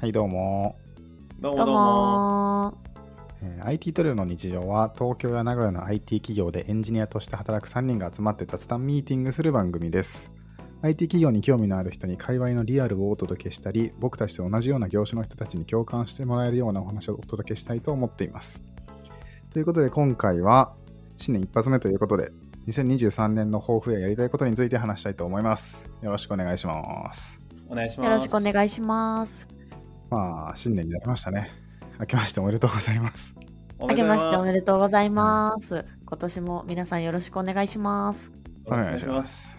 はい、どうも。どうもどうも。もえー IT トリオの日常は東京や名古屋の IT 企業でエンジニアとして働く3人が集まって雑談ミーティングする番組です。IT 企業に興味のある人に界隈のリアルをお届けしたり、僕たちと同じような業種の人たちに共感してもらえるようなお話をお届けしたいと思っています。ということで今回は新年一発目ということで、2023年の抱負ややりたいことについて話したいと思います。よろしくお願いします。お願いします。よろしくお願いいします。まあ、新年になりましたね。明けましておめでとうございます。あけましておめでととうございます。今年も皆さんよろしくお願いします。う。お願いします。す。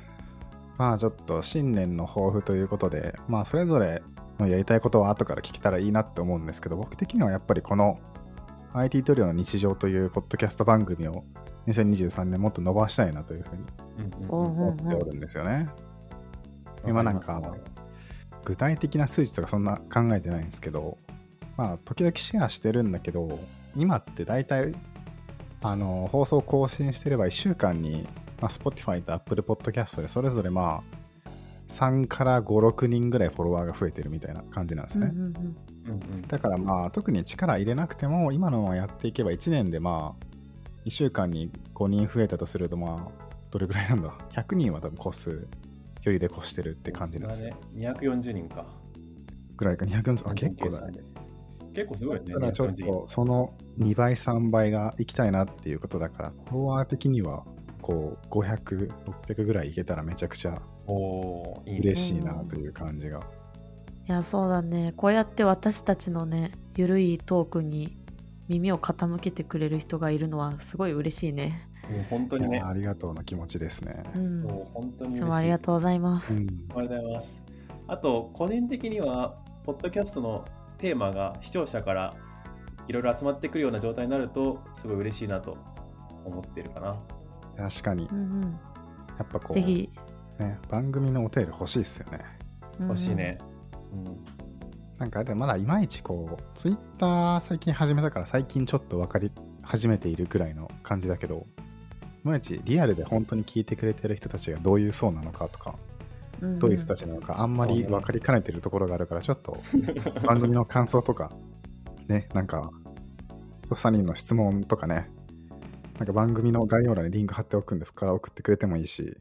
まあちょっと新年の抱負ということで、まあそれぞれのやりたいことは後から聞けたらいいなって思うんですけど、僕的にはやっぱりこの IT トリオの日常というポッドキャスト番組を2023年もっと伸ばしたいなというふうに思っておるんですよね。うん今なんか具体的な数値とかそんな考えてないんですけど、まあ時々シェアしてるんだけど、今って大体あの放送更新してれば1週間に、まあ、Spotify と Apple Podcast でそれぞれまあ3から5、6人ぐらいフォロワーが増えてるみたいな感じなんですね。うんうんうんうんうんだからまあ特に力入れなくても今のままやっていけば1年でまあ1週間に5人増えたとするとまあどれぐらいなんだ ?100 人は多分個数余裕で越してるって感じなんですよ。ね。240人か。ぐらいか240あ結構だね。ね。結構すごいよね。ただちょっ240とその2倍3倍がいきたいなっていうことだからフォロワー的にはこう500600ぐらいいけたらめちゃくちゃ。嬉しいなという感じが、いや、そうだね。こうやって私たちのね、ゆるいトークに耳を傾けてくれる人がいるのはすごい嬉しいね。うん本当にね。ありがとうの気持ちですね、うん。そう本当にい。いつもありがとうございます。うんありがとうございます。あと、個人的には、ポッドキャストのテーマが視聴者からいろいろ集まってくるような状態になると、すごい嬉しいなと思ってるかな。確かにうんうん。やっぱこうぜひ。ね、番組のお便り欲しいですよね欲しいね。うん。なんかあれまだいまいちこうツイッター最近始めたから最近ちょっと分かり始めているくらいの感じだけどいまいちリアルで本当に聞いてくれてる人たちがどういう層なのかとかうんうん。どういう人たちなのかあんまり分かりかねてるところがあるからちょっと 番組の感想とかねなんか3人の質問とかねなんか番組の概要欄にリンク貼っておくんですから送ってくれてもいいし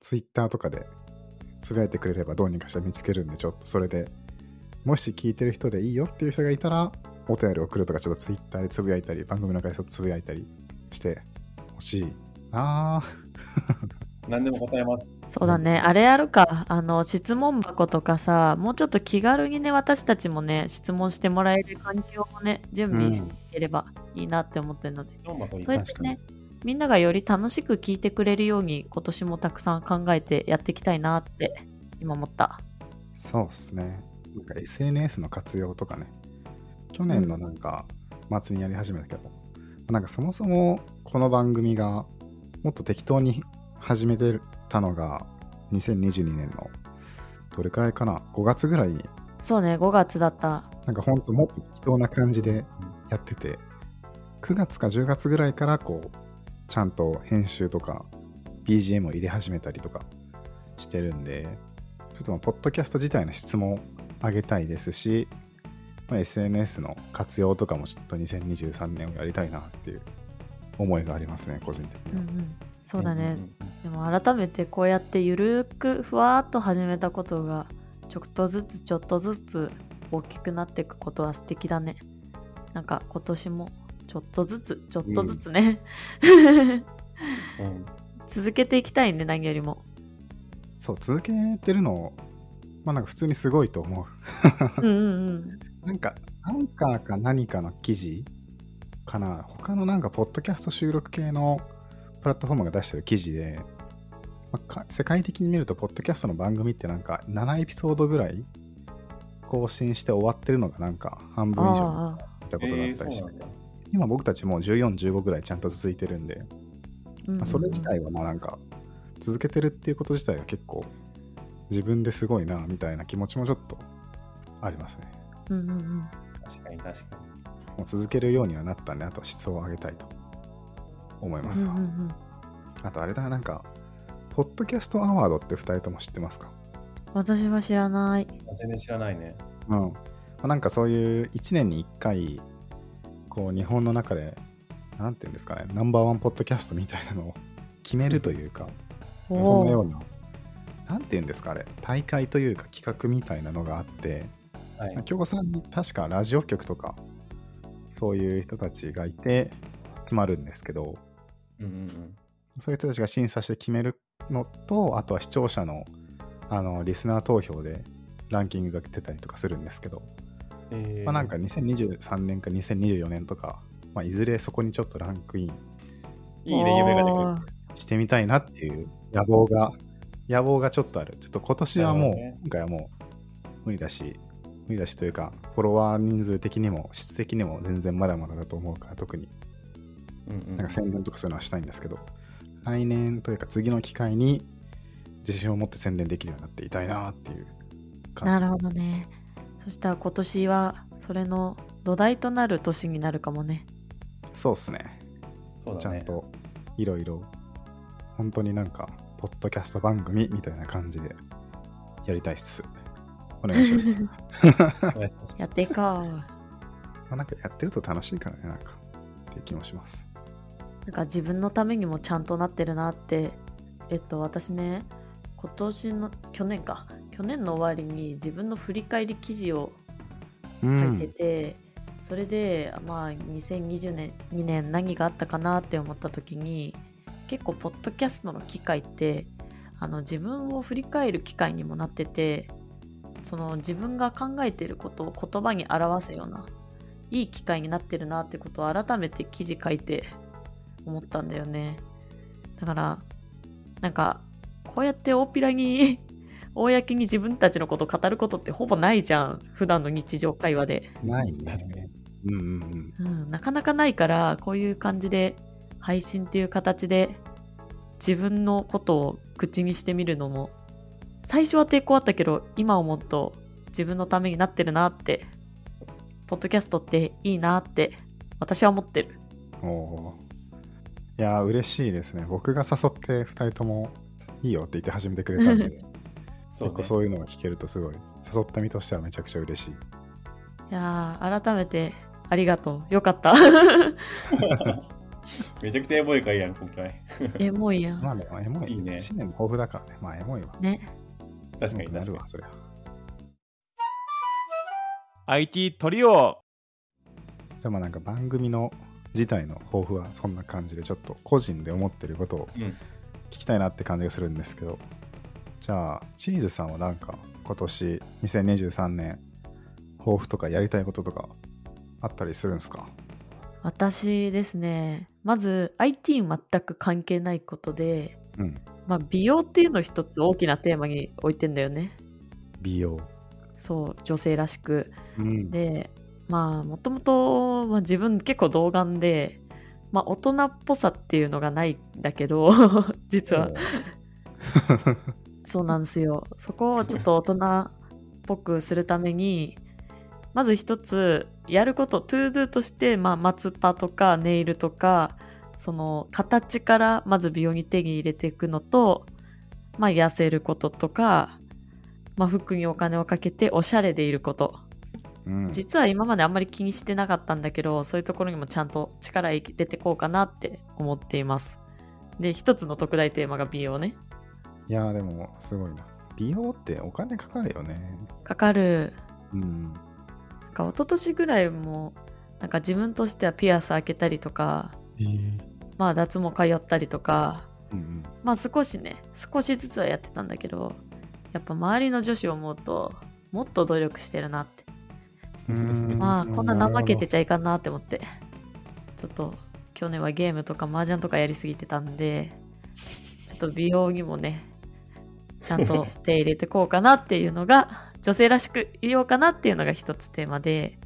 Twitter とかでつぶやいてくれればどうにかして見つけるんでちょっとそれでもし聞いてる人でいいよっていう人がいたらお便り送るとかちょっと Twitter でつぶやいたり番組の感想つぶやいたりしてほしいなぁ何でも答えます。そうだね、あれやるか、あの質問箱とかさ、もうちょっと気軽にね、私たちもね、質問してもらえる環境をね、準備していければいいなって思ってるので、どんそうやってね、みんながより楽しく聞いてくれるように、今年もたくさん考えてやっていきたいなって、今思った。そうっすね。なんか SNS の活用とかね。去年のなんか末にやり始めたけど、なんかそもそもこの番組がもっと適当に始めてたのが2022年のどれくらいかな ?5 月ぐらいにそうね、5月だった。なんかほんともっと適当な感じでやってて、9月か10月ぐらいからこう、ちゃんと編集とか BGM を入れ始めたりとかしてるんで、ちょっとまあポッドキャスト自体の質も上げたいですし、まあ、SNS の活用とかもちょっと2023年をやりたいなっていう思いがありますね、個人的には。うんうん、そうだね、んんうん。でも改めてこうやってゆるくふわっと始めたことがちょっとずつちょっとずつ大きくなっていくことは素敵だね。なんか今年もちょっとずつちょっとずつね、うん。続けていきたいね何よりも。そう、続けてるの、まあなんか普通にすごいと思う。うんうんうん。なんか、アンカーか何かの記事かな、他のなんか、ポッドキャスト収録系のプラットフォームが出してる記事で、まあか世界的に見ると、ポッドキャストの番組ってなんか、7エピソードぐらい更新して終わってるのがなんか、半分以上あ見たことがあえー、ったりして、そうなんだ。今僕たちもう14、15ぐらいちゃんと続いてるんで、あ、まあそれ自体はもうなんか、続けてるっていうこと自体は結構、自分ですごいな、みたいな気持ちもちょっとありますね。うんうんうん確かに確かに。もう続けるようにはなったんで、あと質を上げたいと思いますわ。うんうんうんあとあれだな、なんか、ポッドキャストアワードって2人とも知ってますか？私は知らない全然知らないね。うん。あなんかそういう1年に1回、こう日本の中で、なんていうんですかね、ナンバーワンポッドキャストみたいなのを決めるというか、おーそんなような、なんていうんですか、あれ、大会というか企画みたいなのがあって、はい。うんうんうん。そういう人たちが審査して決めるのと、あとは視聴者のあのリスナー投票でランキングが出たりとかするんですけど、えーまあ、なんか2023年か2024年とか、まあ、いずれそこにちょっとランクインいいね、夢がしてみたいなっていう野望が、野望がちょっとある。ちょっと今年はもう、ね今回はもう無理だし、無理だしというか、フォロワー人数的にも質的にも全然まだまだだと思うから、特にうんうんなんか宣伝とかそういうのはしたいんですけど、来年というか次の機会に自信を持って宣伝できるようになっていたいなっていう感じ。なるほどね。そしたら今年はそれの土台となる年になるかもね。そうっすね。そうだね。ちゃんといろいろ、本当になんか、ポッドキャスト番組みたいな感じでやりたいっす。お願いします。お願いしますやっていこう。まあなんかやってると楽しいからね、なんか、っていう気もします。なんか自分のためにもちゃんとなってるなって。えっと、私ね、今年の、去年か。去年の終わりに自分の振り返り記事をう書いてて、それで、まあ、2020年2年何があったかなって思った時に結構ポッドキャストの機会ってあの自分を振り返る機会にもなっててその自分が考えていることを言葉に表すようないい機会になってるなってことを改めて記事書いて思ったんだよねだからなんかこうやって大っぴらに公に自分たちのことを語ることってほぼないじゃん普段の日常会話でないね。確かに。うんうんうん、なかなかないからこういう感じで配信っていう形で自分のことを口にしてみるのも最初は抵抗あったけど今思うと自分のためになってるなってポッドキャストっていいなって私は思ってるうん。おーいやー、嬉しいですね。僕が誘って2人ともいいよって言って始めてくれたんで、結構そういうのが聞けるとすごい、誘った身としてはめちゃくちゃ嬉しい。いやー改めてありがとうよかった めちゃくちゃエモい回やん、今回。エモいやんまあでも、エモい。いいね新年豊富だからね。まあ、エモいわ。ね確かに確かになるわ、。そりゃ。IT トリオでもなんか番組の自体の抱負はそんな感じで、ちょっと個人で思ってることをうん。聞きたいなって感じがするんですけど、じゃあ、チーズさんはなんか今年2023年、抱負とかやりたいこととかあったりするんですか？私ですねまず IT 全く関係ないことで、うん。まあ、美容っていうのを一つ大きなテーマに置いてんだよね。美容。そう女性らしく。うん。でまあもともとまあ自分結構童顔で、まあ、大人っぽさっていうのがないんだけど 実は。そうなんですよ。そこをちょっと大人っぽくするためにまず一つやること To Do として、まあ、まつパとかネイルとかその形からまず美容に手に入れていくのと、まあ、痩せることとか、まあ、服にお金をかけておしゃれでいることうん、実は今まであんまり気にしてなかったんだけどそういうところにもちゃんと力入れてこうかなって思っていますで一つの特大テーマが美容ねいやーでもすごいな。美容ってお金かかるよね。かかるうん。なんか一昨年ぐらいもなんか自分としてはピアス開けたりとかえー、まあ脱毛通ったりとかうんまあ少しね少しずつはやってたんだけどやっぱ周りの女子を思うともっと努力してるなって。うん。まあ こんな怠けてちちゃいかんなって思って。ちょっと去年はゲームとか麻雀とかやりすぎてたんでちょっと美容にもねちゃんと手入れてこうかなっていうのが女性らしくいようかなっていうのが一つテーマで。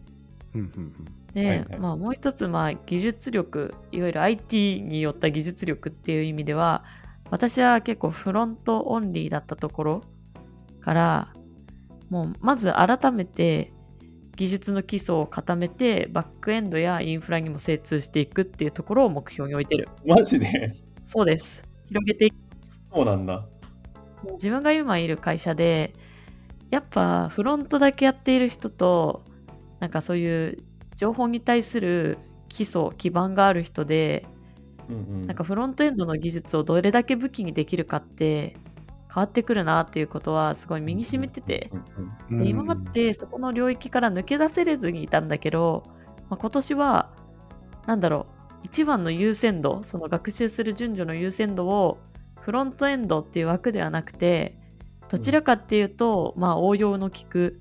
うんうんで、はいはい。まあもう一つまあ技術力いわゆる IT によった技術力っていう意味では私は結構フロントオンリーだったところからもうまず改めて技術の基礎を固めてバックエンドやインフラにも精通していくっていうところを目標に置いてる。マジで？そうです。広げていきます。そうなんだ。自分が今いる会社でやっぱフロントだけやっている人となんかそういう情報に対する基礎基盤がある人でうんうん。なんかフロントエンドの技術をどれだけ武器にできるかって変わってくるなっていうことはすごい身に染みてて。うんうんで今までそこの領域から抜け出せれずにいたんだけど、まあ、今年はなんだろう一番の優先度その学習する順序の優先度をフロントエンドっていう枠ではなくてどちらかっていうと、まあ応用の効く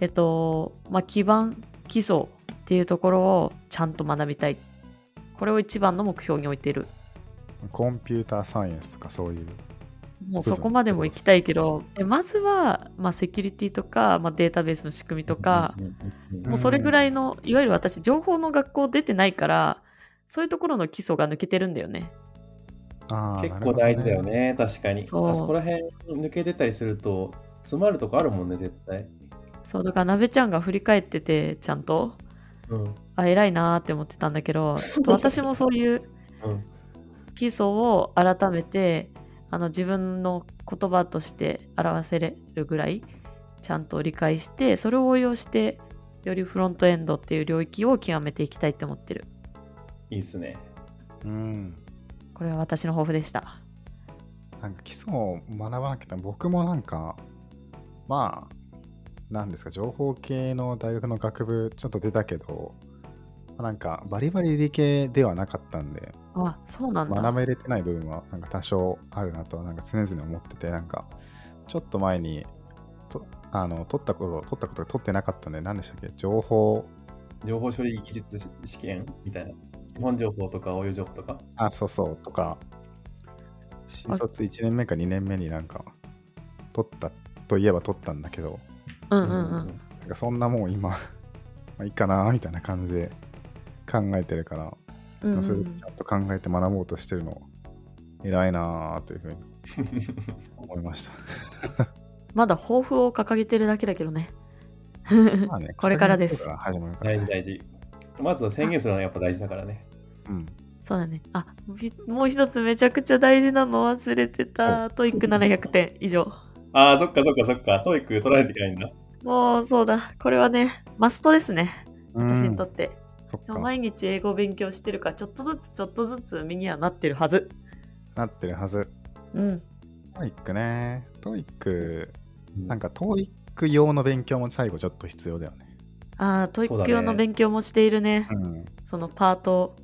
えっとまあ基盤基礎っていうところをちゃんと学びたいこれを一番の目標に置いているコンピューターサイエンスとかそういう。もうそこまでも行きたいけどえまずは、まあ、セキュリティとか、まあ、データベースの仕組みとか、もうそれぐらいの、いわゆる私、情報の学校出てないから、そういうところの基礎が抜けてるんだよね。結構大事だよ。ね、確かに。そうあそこら辺抜けてたりすると、詰まるとこあるもんね、絶対。そう、だから、なべちゃんが振り返ってて、ちゃんと、うん。あ、偉いなーって思ってたんだけど、ちょっと私もそういううん。基礎を改めて、あの自分の言葉として表せれるぐらい、ちゃんと理解して、それを応用して、よりフロントエンドっていう領域を極めていきたいって思ってる。いいっすね。うん。これは私の抱負でした。なんか基礎を学ばなきゃ僕もなんか、まあ、なんですか、情報系の大学の学部ちょっと出たけど、なんかバリバリ理系ではなかったんで、あ、そうなんだ。学べれてない部分はなんか多少あるなとはなんか常々思ってて、なんかちょっと前にとあの取ったこと、取ったことが取ってなかったんで、何でしたっけ情報、情報処理技術試験？みたいな。基本情報とか応用情報とか？あ、そうそう、とか、新卒1年目か2年目になんか取ったといえば取ったんだけど、うんうんうん。なんかそんなもん今、まあいいかなみたいな感じで考えてるから、うんうんそれでちゃんと考えて学ぼうとしてるの偉いなというふうに 思いました。まだ抱負を掲げてるだけだけどね。まあねこれからです始まるから、大事大事。まずは宣言するのはやっぱ大事だからね。うん。そうだね。あ、びもう一つめちゃくちゃ大事なの忘れてた。 TOEIC700点以上。ああ、そっかそっかそっか。 TOEIC取らないといけないんだ。もうそうだ。これはね、マストですね。私にとって。毎日英語勉強してるから、ちょっとずつちょっとずつ身にはなってるはず。なってるはず。うん。 TOEICね。 TOEIC、なんか TOEIC用の勉強も最後ちょっと必要だよね。ああ、 TOEIC用の勉強もしているね。うん。そのパート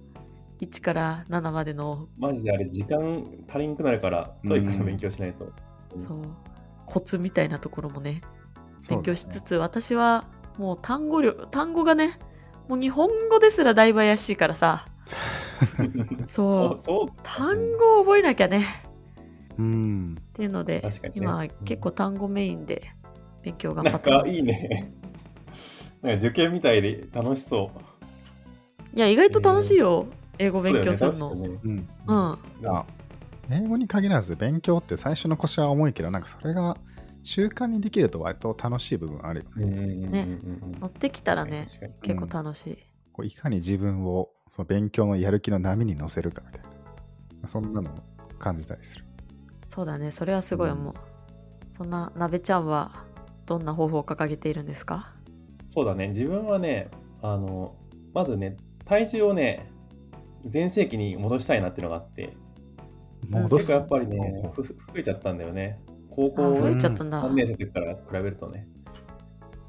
1から7までの、マジであれ、時間足りんくなるから、 TOEICの勉強しないと。そう、コツみたいなところもね、勉強しつつ。つ、私はもう単語量、単語がね、もう日本語ですらだいぶ怪しいからさ、そう、単語を覚えなきゃね。うん。っていうので、ね今うん結構単語メインで勉強頑なん張ってます。かいいね。なんか受験みたいで楽しそう。いや、意外と楽しいよ、英語勉強するの。ねうん。うん。あ英語に限らず勉強って最初の腰は重いけどなんかそれが習慣にできると割と楽しい部分あるよね。うんうんうんうんうんね乗ってきたらね、結構楽しい。こういかに自分をその勉強のやる気の波に乗せるかみたいな。そんなのを感じたりする。そうだね、それはすごい思う。そんな、なべちゃんはどんな方法を掲げているんですか？にそうだね。自分はね、あの、まずね、体重をね、全盛期に戻したいなっていうのがあって、戻す。結構やっぱりね、ふ増えちゃったんだよね。高校あ増えちゃったんだ3年生の時から比べるとね。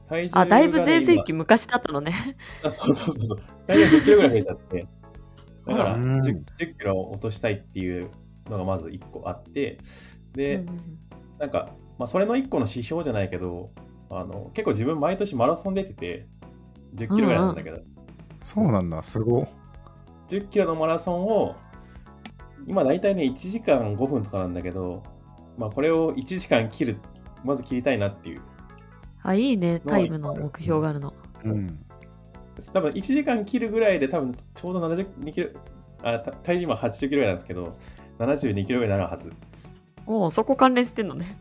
体重があ、ねだいぶ全盛今期昔だったのね。あそうそうそうそう。大体10キロぐらい増えちゃって。だからあらうん 10, 10キロ落としたいっていうのがまず1個あって、で、うんうんなんか、まあ、それの1個の指標じゃないけど、あの結構自分毎年マラソン出てて、10キロぐらいなんだけど、そうなんだ、すご。10キロのマラソンを、今大体ね、1時間5分とかなんだけど、まあ、これを1時間切る、まず切りたいなっていう。あ、いいね、タイムの目標があるの。うん。多分1時間切るぐらいで多分ちょうど72キロ、あた体重今80キロぐらいなんですけど、72キロぐらいになるはず。おお、そこ関連してんのね。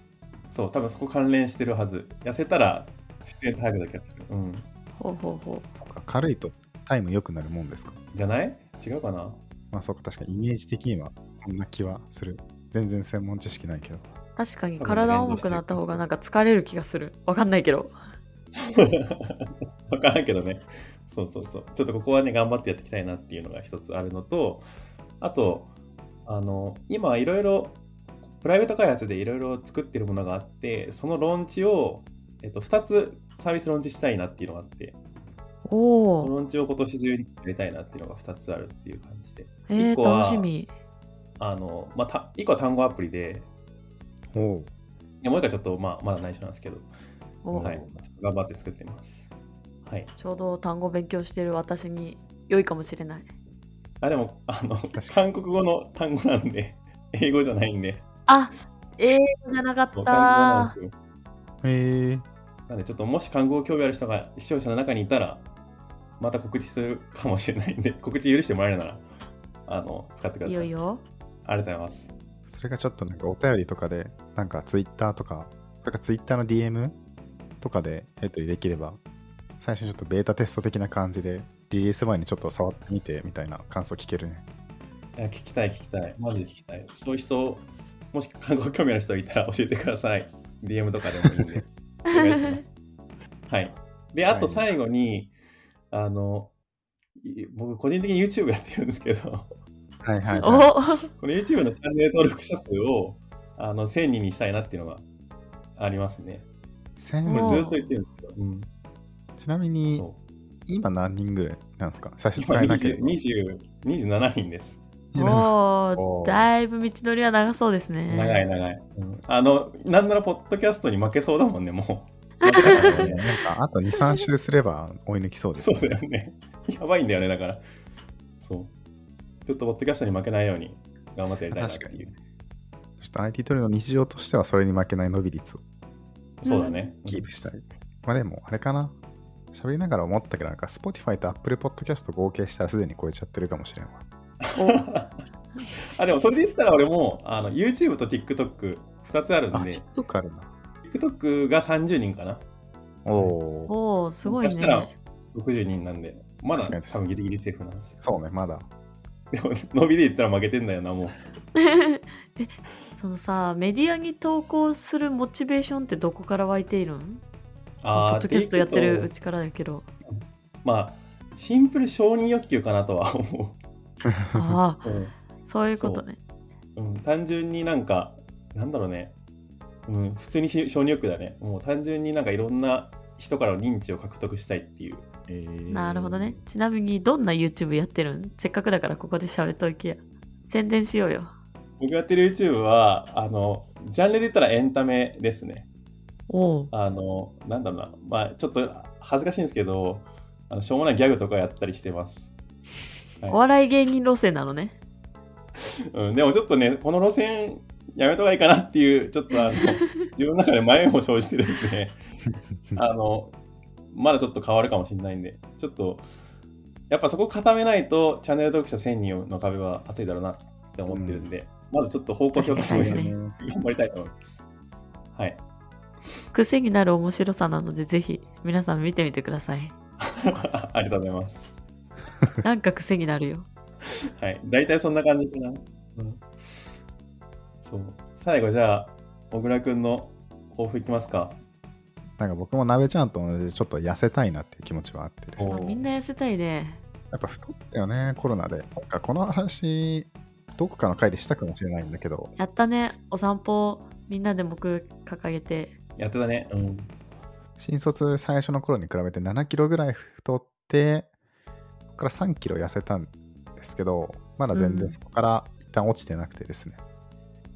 そう、多分そこ関連してるはず。痩せたら自然と速くなる気がする。うん。ほうほうほそっか、軽いとタイム良くなるもんですか。じゃない？違うかな？まあそうか、確かにイメージ的にはそんな気はする。全然専門知識ないけど。う。確かに体重くなった方がなんか疲れる気がする。わかんないけど。わからんけどね。そうそうそう。ちょっとここはね、頑張ってやっていきたいなっていうのが一つあるのと、あと、あの、今いろいろ、プライベート開発でいろいろ作ってるものがあって、そのローンチを、えっと、2つサービスローンチしたいなっていうのがあって、おお。ローンチを今年中にやりたいなっていうのが2つあるっていう感じで。えー、一個は楽しみ。あの、まあ、た1個は単語アプリで、おういやもう1個はちょっと、まあ、まだ内緒なんですけど、おはい、頑張って作ってます。はい。ちょうど単語勉強してる私に良いかもしれない。あ、でも、あの韓国語の単語なんで、英語じゃないんで、あ英語じゃなかっもう韓国語なんたですよ。へえなんで、ちょっともし韓国語興味ある人が視聴者の中にいたら、また告知するかもしれないんで、告知許してもらえるなら、あの、使ってください。いよいよ。ありがとうございます。それがちょっとなんかお便りとかで、なんかツイッターとか、それかツイッターの DM とかでやり取りできれば、最初にちょっとベータテスト的な感じで、リリース前にちょっと触ってみてみたいな感想聞けるね。いや聞きたい、聞きたい。マジで聞きたい。そういう人、もし韓国語興味ある人いたら教えてください。DM とかでもいいんで。お願いします。はい。で、あと最後に、あの、い僕、個人的に YouTube やってるんですけど、はいはい、おはい。この YouTube のチャンネル登録者数をあの1000人にしたいなっていうのがありますね。千おこれずっと言ってるんですけど、うん、ちなみに、そ今何人ぐらいなんですか？差し支えなけれ20ば。20 27人です。おおーーだいぶ道のりは長そうですね。長い長い。うんあの、なんならポッドキャストに負けそうだもんね、もねなんかあと2、3週すれば追い抜きそうです、そうだよね。やばいんだよね、だから。そう。ちょっとポッドキャストに負けないように頑張ってやりたいなっていう。ちょっと IT トレの日常としてはそれに負けない伸び率をそうだね。キープしたい。まあでも、あれかな。喋りながら思ったけど、なんか Spotify と Apple Podcast 合計したらすでに超えちゃってるかもしれんわ。あ、でもそれで言ったら俺もあの YouTube と TikTok2 つあるあ、んで、TikTok あるな。TikTok が30人かな。おおー。おーすごいそしたらね。60人なんで、まだ確かに多分ギリギリセーフなんです。そうね、まだ。でも、伸びで言ったら負けてんだよな、もう。えそのさメディアに投稿するモチベーションってどこから湧いているん？ポあッドキャストやってるうち。ちからだけどまあ、シンプル承認欲求かなとは思ああう。うんそういうことねうん、単純になんか、なんだろうね。うん、普通にし承認欲求だね。もう単純になんかいろんな人からの認知を獲得したいっていう。えーなるほどね。ちなみにどんな YouTube やってるん？せっかくだからここで喋っときや宣伝しようよ僕がやってる YouTube は、あの、ジャンルで言ったらエンタメですね。おおあの、なんだろうな。まあ、ちょっと恥ずかしいんですけど、あのしょうもないギャグとかやったりしてます。はいお笑い芸人路線なのねうん、でもちょっとね、この路線やめた方がいいかなっていう、ちょっとあの、自分の中で迷いも生じてるんで、あの、まだちょっと変わるかもしれないんで、ちょっと、やっぱそこ固めないと、チャンネル登録者1000人の壁は厚いだろうなって思ってるんで、まずちょっと方向性を固めて頑張りたいと思います。はい。癖になる面白さなのでぜひ皆さん見てみてください ありがとうございます。なんか癖になるよはい。大体そんな感じかな。うん。そう。最後、じゃあ、小倉くんの抱負いきますか。なんか僕も鍋ちゃんと同じでちょっと痩せたいなっていう気持ちはあってですねおそうみんな痩せたいねやっぱ太ったよね、コロナで。なんかこの話、どこかの回でしたかもしれないんだけど、やったねお散歩みんなで目掲げてやってたね。うん。新卒最初の頃に比べて7キロぐらい太って、そこから3キロ痩せたんですけど、まだ全うん然そこから一旦落ちてなくてですね。うん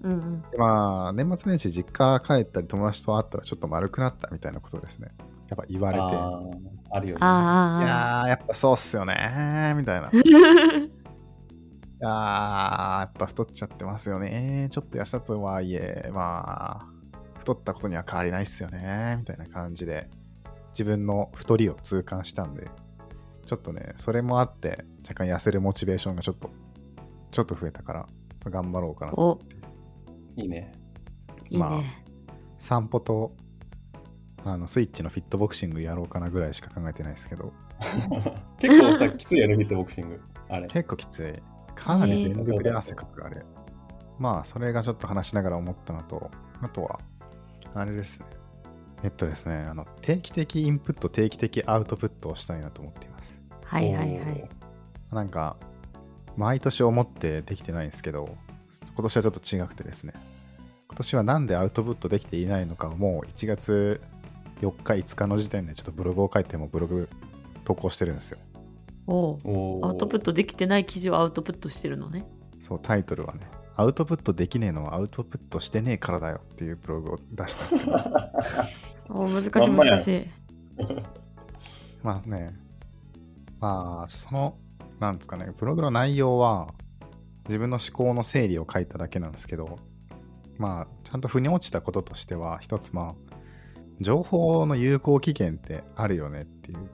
うんでまあ、年末年始実家帰ったり友達と会ったらちょっと丸くなったみたいなことですね。やっぱ言われて。あーあるよね。ああいやー、やっぱそうっすよねみたいな。いやー、やっぱ太っちゃってますよね。ちょっと痩せたとはいえ、まあ、太ったことには変わりないっすよね。みたいな感じで、自分の太りを痛感したんで、ちょっとね、それもあって、若干痩せるモチベーションがちょっと、ちょっと増えたから、頑張ろうかな。おいいね。いいね、まあ散歩と、あの、スイッチのフィットボクシングやろうかなぐらいしか考えてないですけど、結構さ、きついやるフィットボクシング。あれ。結構きつい。かなり全力で汗かく、あれ。まあ、それがちょっと話しながら思ったのと、あとは、あれですね。えっとですね、あの定期的インプット、定期的アウトプットをしたいなと思っています。はいはいはい。なんか、毎年思ってできてないんですけど、今年はちょっと違くてですね、今年はなんでアウトプットできていないのかをもう1月4日、5日の時点でちょっとブログを書いてもブログ投稿してるんですよ。おう。おー。アウトプットできてない記事をアウトプットしてるのね。そう、タイトルはね、アウトプットできねえのはアウトプットしてねえからだよっていうブログを出したんですけど、お難しい難しい。まあね、まあ、その、なんですかね、ブログの内容は、自分の思考の整理を書いただけなんですけど、まあ、ちゃんと腑に落ちたこととしては、一つ、まあ、情報の有効期限ってあるよねっていう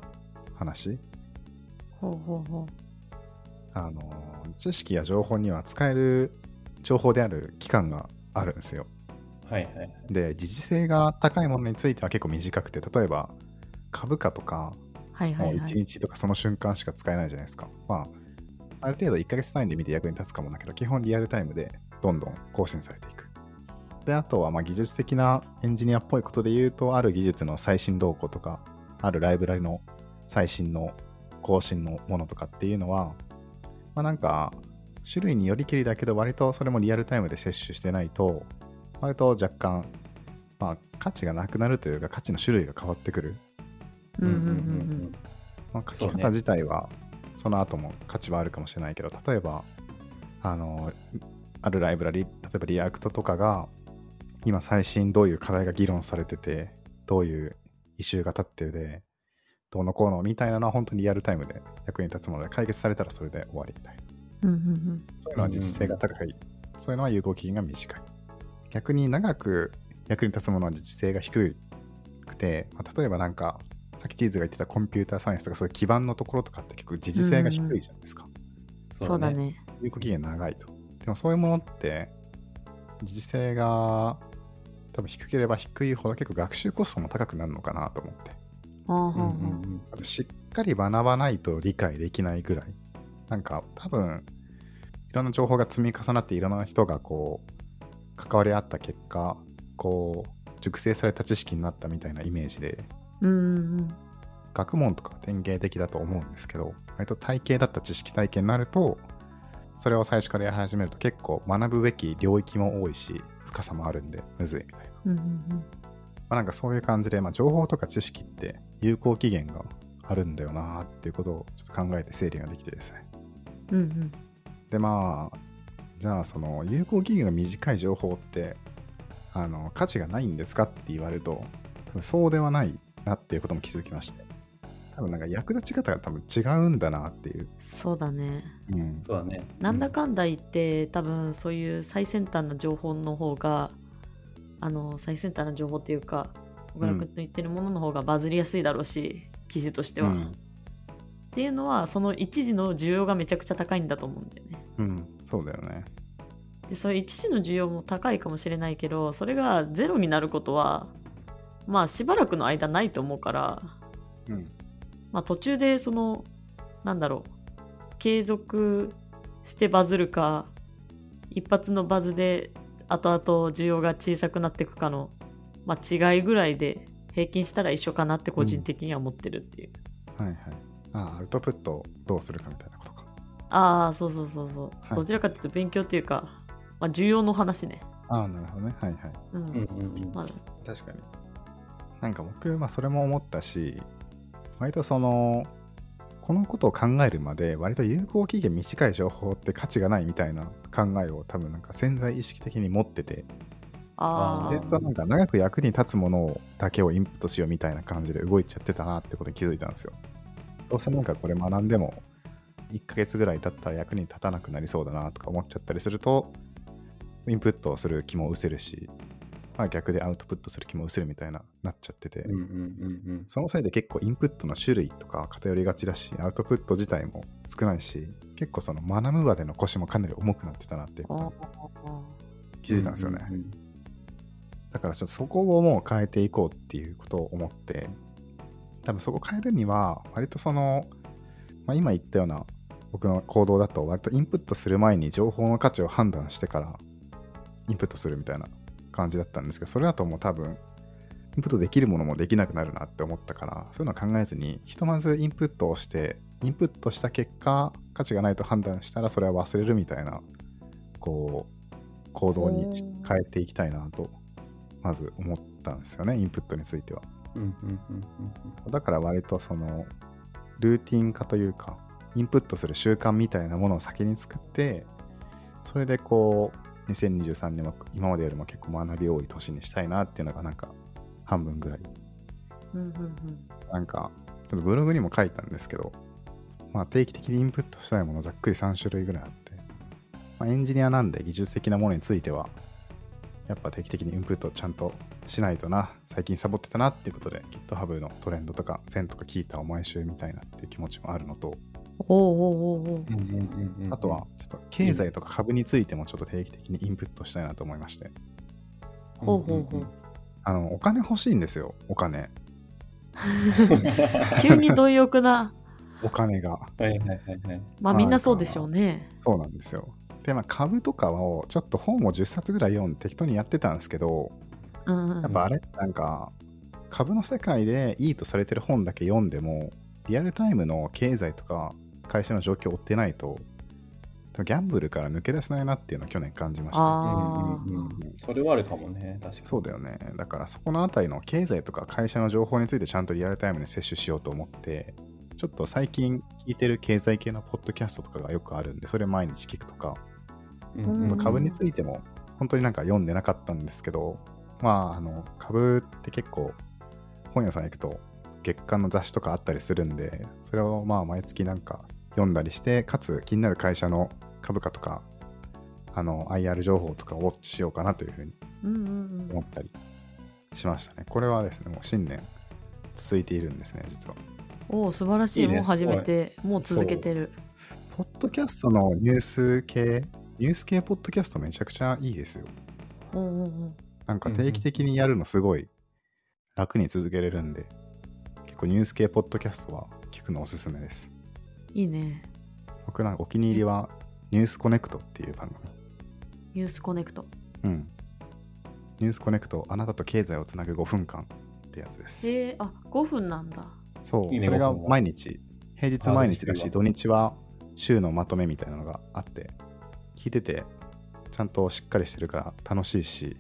話。ほうほうほあの、知識や情報には使える情報である期間があるんですよ。はいはい。で、時事性が高いものについては結構短くて、例えば、株価とか、う。はいはもう1いはい。日とかその瞬間しか使えないじゃないですか。まあ、ある程度1ヶ月単位で見て役に立つかもだけど、基本リアルタイムでどんどん更新されていく。で、あとはまあ技術的なエンジニアっぽいことで言うと、ある技術の最新動向とか、あるライブラリの最新の更新のものとかっていうのは、まあなんか、種類によりけりだけど、割とそれもリアルタイムで摂取してないと、割と若干、まあ価値がなくなるというか、価値の種類が変わってくる。書き方自体はその後も価値はあるかもしれないけど、例えば、あの、あるライブラリ、例えば React とかが、今最新どういう課題が議論されてて、どういうイシューが立ってで、どうのこうのみたいなのは本当にリアルタイムで役に立つもので、解決されたらそれで終わりみたいな。うんうんうんそういうのは実性が高い。そういうのは有効期限が短い。逆に長く役に立つものは実性が低くて、まあ、例えばなんか、さっきチーズが言ってたコンピューターサイエンスとかそういう基盤のところとかって結構実性が低いじゃないですか。そうだ。ね。有効期限長いと。でもそういうものって、実性が多分低ければ低いほど結構学習コストも高くなるのかなと思って。あとしっかり学ばないと理解できないぐらい。なんか多分、いろんな情報が積み重なっていろんな人がこう、関わり合った結果、こう、熟成された知識になったみたいなイメージで、うんうんうん。学問とかは典型的だと思うんですけど、割と体系だった知識体系になると、それを最初からやり始めると結構学ぶべき領域も多いし、深さもあるんで、むずいみたいな。うんうんまあ、なんかそういう感じで、まあ、情報とか知識って有効期限があるんだよなーっていうことをちょっと考えて整理ができてですね。うんうんでまあ、じゃあその有効期限が短い情報ってあの価値がないんですかって言われると多分そうではないなっていうことも気づきまして多分なんか役立ち方が多分違うんだなっていう、そうだね。うん、そうだね。なんだかんだ言って、多分そういう最先端な情報の方があの最先端な情報っていうか小倉君の言ってるものの方がバズりやすいだろうし、記事としては、うん。っていうのはその一時の需要がめちゃくちゃ高いんだと思うんだよね。うん、そうだよね。でそういう一時の需要も高いかもしれないけどそれがゼロになることはまあしばらくの間ないと思うから、うんまあ、途中でそのなんだろう継続してバズるか一発のバズで後々需要が小さくなっていくかの、まあ、違いぐらいで平均したら一緒かなって個人的には思ってるっていう、はいはい。ああアウトプットをどうするかみたいなことか。ああそうそうそうそう、はい。どちらかというと勉強っていうか、まあ、需要の話ね。ああなるほどね。はいはい。うん、うんうんうん。まあ、確かに。なんか僕、まあ、それも思ったし割とそのこのことを考えるまで割と有効期限短い情報って価値がないみたいな考えを多分なんか潜在意識的に持ってて自然となんか長く役に立つものだけをインプットしようみたいな感じで動いちゃってたなってことに気づいたんですよ。どうせなんかこれ学んでも1ヶ月ぐらい経ったら役に立たなくなりそうだなとか思っちゃったりするとインプットをする気も失せるし、まあ、逆でアウトプットする気も失せるみたいななっちゃってて、うんうんうんそのせいで結構インプットの種類とか偏りがちだし、アウトプット自体も少ないし、結構その学ぶまでの腰もかなり重くなってたなっていうあこと気づいたんですよね。うんうんだからちょっとそこをもう変えていこうっていうことを思って、多分そこを変えるには、割とその、まあ、今言ったような僕の行動だと、割とインプットする前に情報の価値を判断してからインプットするみたいな感じだったんですけど、それだともう多分、インプットできるものもできなくなるなって思ったから、そういうのは考えずに、ひとまずインプットをして、インプットした結果、価値がないと判断したら、それは忘れるみたいな、こう、行動に変えていきたいなと、まず思ったんですよね、インプットについては。だから割とその、ルーティン化というか、インプットする習慣みたいなものを先に作って、それでこう、2023年は今までよりも結構学び多い年にしたいなっていうのがなんか半分ぐらい。うんうんなんか、ちょっとブログにも書いたんですけど、まあ定期的にインプットしたいものざっくり3種類ぐらいあって、まあ、エンジニアなんで技術的なものについては、やっぱ定期的にインプットちゃんとしないとな、最近サボってたなっていうことで GitHub のトレンドとか、全とか聞いたを毎週見たいなっていう気持ちもあるのと、おうおうおうおううんうんうんうんあとは、ちょっと経済とか株についてもちょっと定期的にインプットしたいなと思いまして。ほうほうほうあの、お金欲しいんですよ、お金。急に貪欲なお金が。はいはいはいはい。まあみんなそうでしょうねそうなんですよ。で、まあ株とかをちょっと本を10冊ぐらい読んで適当にやってたんですけど、うんうんやっぱあれなんか、株の世界でいいとされてる本だけ読んでも、リアルタイムの経済とか会社の状況を追ってないと、ギャンブルから抜け出せないなっていうのを去年感じました。あうんうんうんそれはあるかもね、確かに。そうだよね。だからそこのあたりの経済とか会社の情報についてちゃんとリアルタイムに摂取しようと思って、ちょっと最近聞いてる経済系のポッドキャストとかがよくあるんで、それ毎日聞くとか、うんうんうん株についても本当になんか読んでなかったんですけど、まあ、あの株って結構本屋さん行くと月間の雑誌とかあったりするんで、それをまあ毎月なんか読んだりして、かつ気になる会社の株価とか、あの IR 情報とかをウォッチしようかなというふうにうんうんうん思ったりしましたね。これはですね、もう新年続いているんですね、実は。おお素晴らしいいいねもう始めてもう続けてるポッドキャストのニュース系、ニュース系ポッドキャストめちゃくちゃいいですよ。おうおうおうなんか定期的にやるのすごい楽に続けれるんで、結構ニュース系ポッドキャストは聞くのおすすめです。いいね僕なんかお気に入りはニュースコネクトっていう番組。ニュースコネクトうん。ニュースコネクト、あなたと経済をつなぐ5分間ってやつです。えー、あ5分なんだそう、いいねそれが5分は毎日、平日毎日だし、土日は週のまとめみたいなのがあって、聞いてて、ちゃんとしっかりしてるから楽しいし、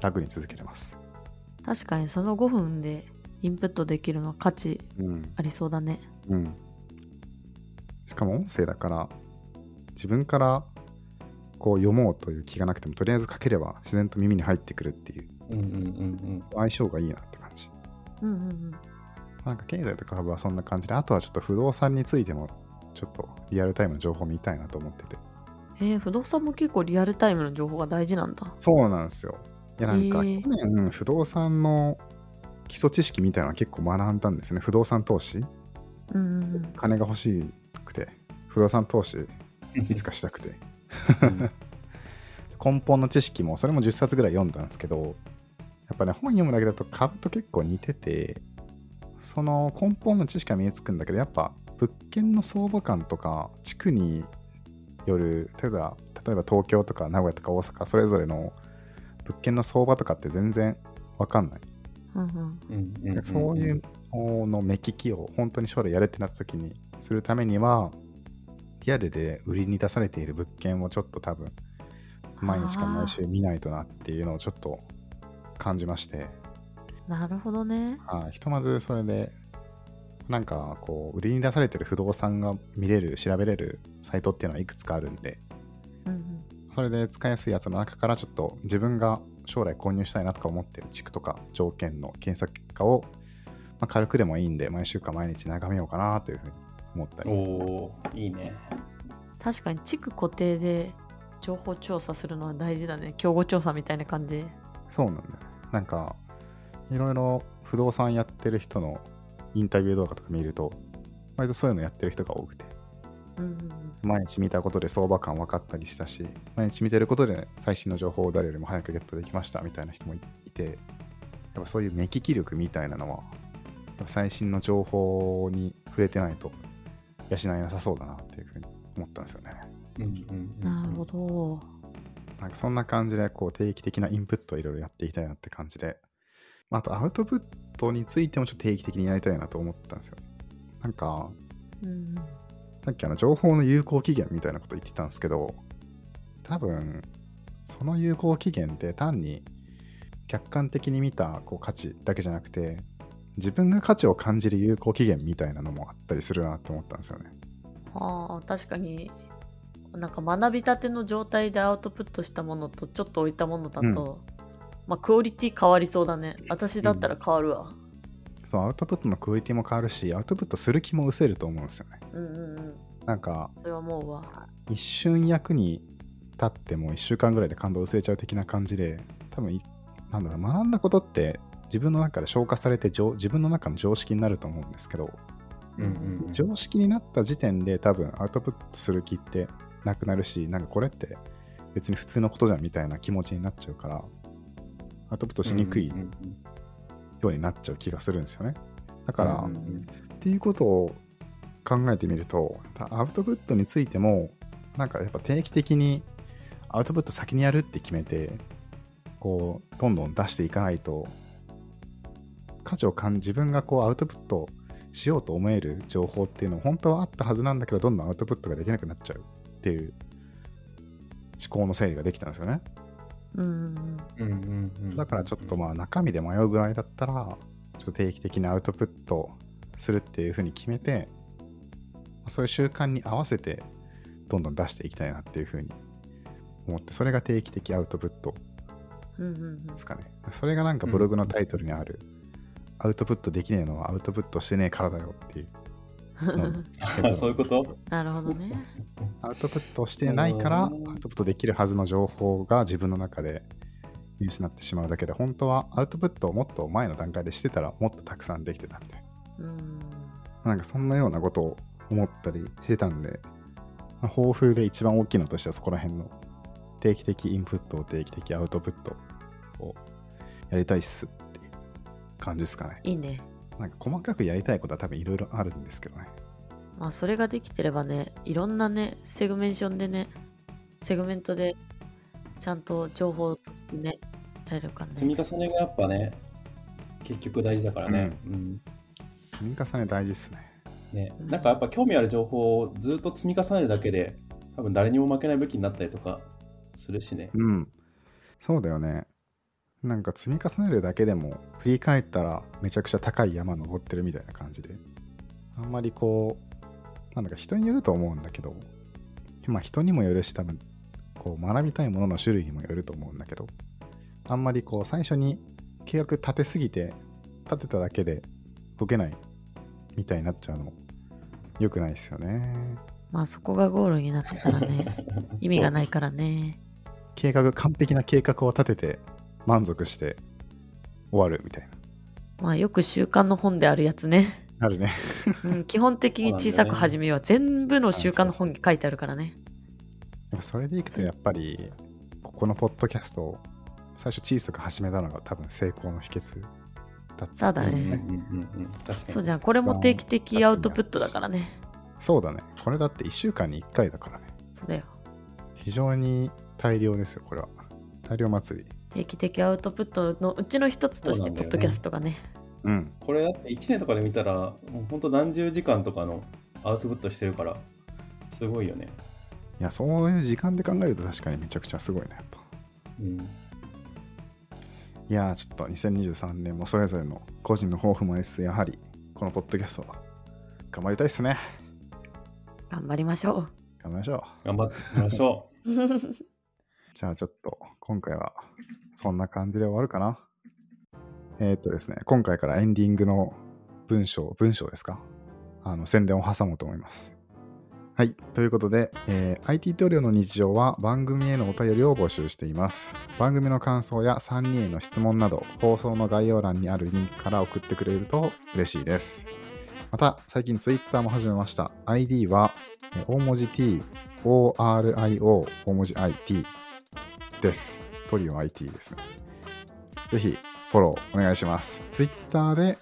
楽に続けれます。確かにその5分でインプットできるのは価値うん。ありそうだねうん。しかも音声だから、自分からこう読もうという気がなくても、とりあえず書ければ自然と耳に入ってくるっていううんうんうん相性がいいなって感じ。うんうんうんなんか経済とか株はそんな感じで、あとはちょっと不動産についても、ちょっとリアルタイムの情報見たいなと思ってて。えー、不動産も結構リアルタイムの情報が大事なんだそうなんですよ。いや、なんか去年、不動産の基礎知識みたいなの結構学んだんですね。不動産投資うんうんうん金が欲しくて、不動産投資うん。いつかしたくて。うん 根本の知識もそれも10冊ぐらい読んだんですけどやっぱね本読むだけだと株と結構似ててその根本の知識が身につくんだけどやっぱ物件の相場感とか地区による例えば例えば東京とか名古屋とか大阪それぞれの物件の相場とかって全然わかんない、うんうんそういうのの目利きを本当に将来やるってなった時にするためにはリアルで売りに出されている物件をちょっと多分毎日か毎週見ないとなっていうのをちょっと感じまして、なるほどね。はい。ひとまずそれでなんかこう売りに出されてる不動産が見れる調べれるサイトっていうのはいくつかあるんで。うんうん。それで使いやすいやつの中からちょっと自分が将来購入したいなとか思ってる地区とか条件の検索結果を、まあ、軽くでもいいんで毎週か毎日眺めようかなというふうに思ったりおいいね。確かに地区固定で情報調査するのは大事だね。競合調査みたいな感じ。そうなんだよなんかいろいろ不動産やってる人のインタビュー動画とか見ると割とそういうのやってる人が多くて。うんうんうん。毎日見たことで相場感分かったりしたし毎日見てることで最新の情報を誰よりも早くゲットできましたみたいな人もいいてやっぱそういう目利き力みたいなのはやっぱ最新の情報に触れてないと養えなさそうだなっていうふうに思ったんですよね。うんうんうんなるほど。なんかそんな感じでこう定期的なインプットをいろいろやっていきたいなって感じで。まあ、あとアウトプットについてもちょっと定期的にやりたいなと思ったんですよ。なんか、うん。さっきあの情報の有効期限みたいなこと言ってたんですけど、多分、その有効期限って単に客観的に見たこう価値だけじゃなくて、自分が価値を感じる有効期限みたいなのもあったりするなと思ったんですよね。ああ確かに。なんか学びたての状態でアウトプットしたものとちょっと置いたものだと、まあクオリティ変わりそうだね。私だったら変わるわ。そう、アウトプットのクオリティも変わるし、アウトプットする気も失せると思うんですよね。うんうんうん。なんか、それは思うわ。一瞬役に立っても1週間ぐらいで感動薄れちゃう的な感じで、多分い、なんだろう、学んだことって自分の中で消化されて常自分の中の常識になると思うんですけど、うんうんうん常識になった時点で多分アウトプットする気ってなくなるし、なんかこれって別に普通のことじゃんみたいな気持ちになっちゃうから、アウトプットしにくいようになっちゃう気がするんですよね。だから、うんうんっていうことを考えてみると、たアウトプットについても、なんかやっぱ定期的にアウトプット先にやるって決めて、こう、どんどん出していかないと、価値を感じ、自分がこうアウトプットしようと思える情報っていうのは本当はあったはずなんだけど、どんどんアウトプットができなくなっちゃうっていう思考の整理ができたんですよね。うんうんうんうんうんだからちょっとまあ中身で迷うぐらいだったら、ちょっと定期的にアウトプットするっていうふうに決めて、そういう習慣に合わせてどんどん出していきたいなっていうふうに思って、それが定期的アウトプットうんうんうんですかね。それがなんかブログのタイトルにある、アウトプットできねえのはアウトプットしてねえからだよっていう。そういうこと？なるほどね。アウトプットしてないから、アウトプットできるはずの情報が自分の中で見失ってしまうだけで、本当はアウトプットをもっと前の段階でしてたら、もっとたくさんできてたみたいうん。な。なんかそんなようなことを思ったりしてたんで、まあ抱負で一番大きいのとしてはそこら辺の定期的インプットを定期的アウトプットをやりたいっす感じですかね。いいねなんか細かくやりたいことは多分いろいろあるんですけどね。まあそれができてればねいろんなねセグメンションでねセグメントでちゃんと情報としてねやれるから積みね重ねがやっぱね、結局大事だからね。うん積み重ね大事っすね。ね、なんかやっぱ興味ある情報をずっと積み重ねるだけで、多分誰にも負けない武器になったりとかするしね。うん。そうだよね。なんか積み重ねるだけでも振り返ったらめちゃくちゃ高い山登ってるみたいな感じで。あんまりこう、なんだか人によると思うんだけど、まあ人にもよるし多分、こう学びたいものの種類にもよると思うんだけど、あんまりこう最初に計画立てすぎて、立てただけで動けないみたいになっちゃうの良くないですよね。まあそこがゴールになってたらね 意味がないからね計画、完璧な計画を立てて満足して終わるみたいな。まあよく習慣の本であるやつね、あるね。うん、基本的に小さく始めよう。全部の習慣の本に書いてあるからね。やっぱそれでいくとやっぱりここのポッドキャストを最初小さく始めたのが多分成功の秘訣だったそうだね。うんうんうんうん。確かに。そうじゃんこれも定期的アウトプットだからね。そうだね。これだって1週間に1回だからね。そうだよ。非常に大量ですよこれは。大量祭り定期的アウトプットのうちの一つとしてポッドキャストがね。うん。これだって1年とかで見たら、もう本当何十時間とかのアウトプットしてるから、すごいよね。いやそういう時間で考えると確かにめちゃくちゃすごいねやっぱ。うん。いやーちょっと2023年もそれぞれの個人の抱負もありつつやはりこのポッドキャストは頑張りたいっすね。頑張りましょ頑張りましょう。頑張ってみましょう じゃあちょっと今回はそんな感じで終わるかな。えーっとですね、今回からエンディングの文章、文章ですか？あの宣伝を挟もうと思います。はい。ということで、えー IT トリオの日常は番組へのお便りを募集しています。番組の感想や3人への質問など、放送の概要欄にあるリンクから送ってくれると嬉しいです。また、最近 Twitter も始めました。ID は、大文字 T、ORIO、大文字 IT です。トリオ IT ですね。ぜひ、フォローお願いします。Twitter で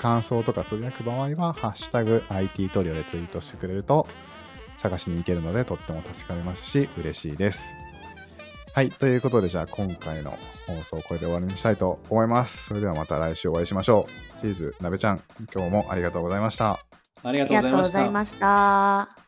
感想とかつぶやく場合は、ハッシュタグ IT トリオでツイートしてくれると、探しに行けるので、とっても助かりますし、嬉しいです。はい。ということで、じゃあ今回の放送これで終わりにしたいと思います。それではまた来週お会いしましょう。チーズ、なべちゃん、今日もありがとうございました。ありがとうご。ざいました。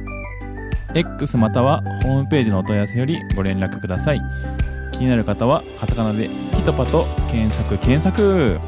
X またはホームページのお問い合わせよりご連絡ください。気になる方はカタカナで「ピトパ」と検索。検索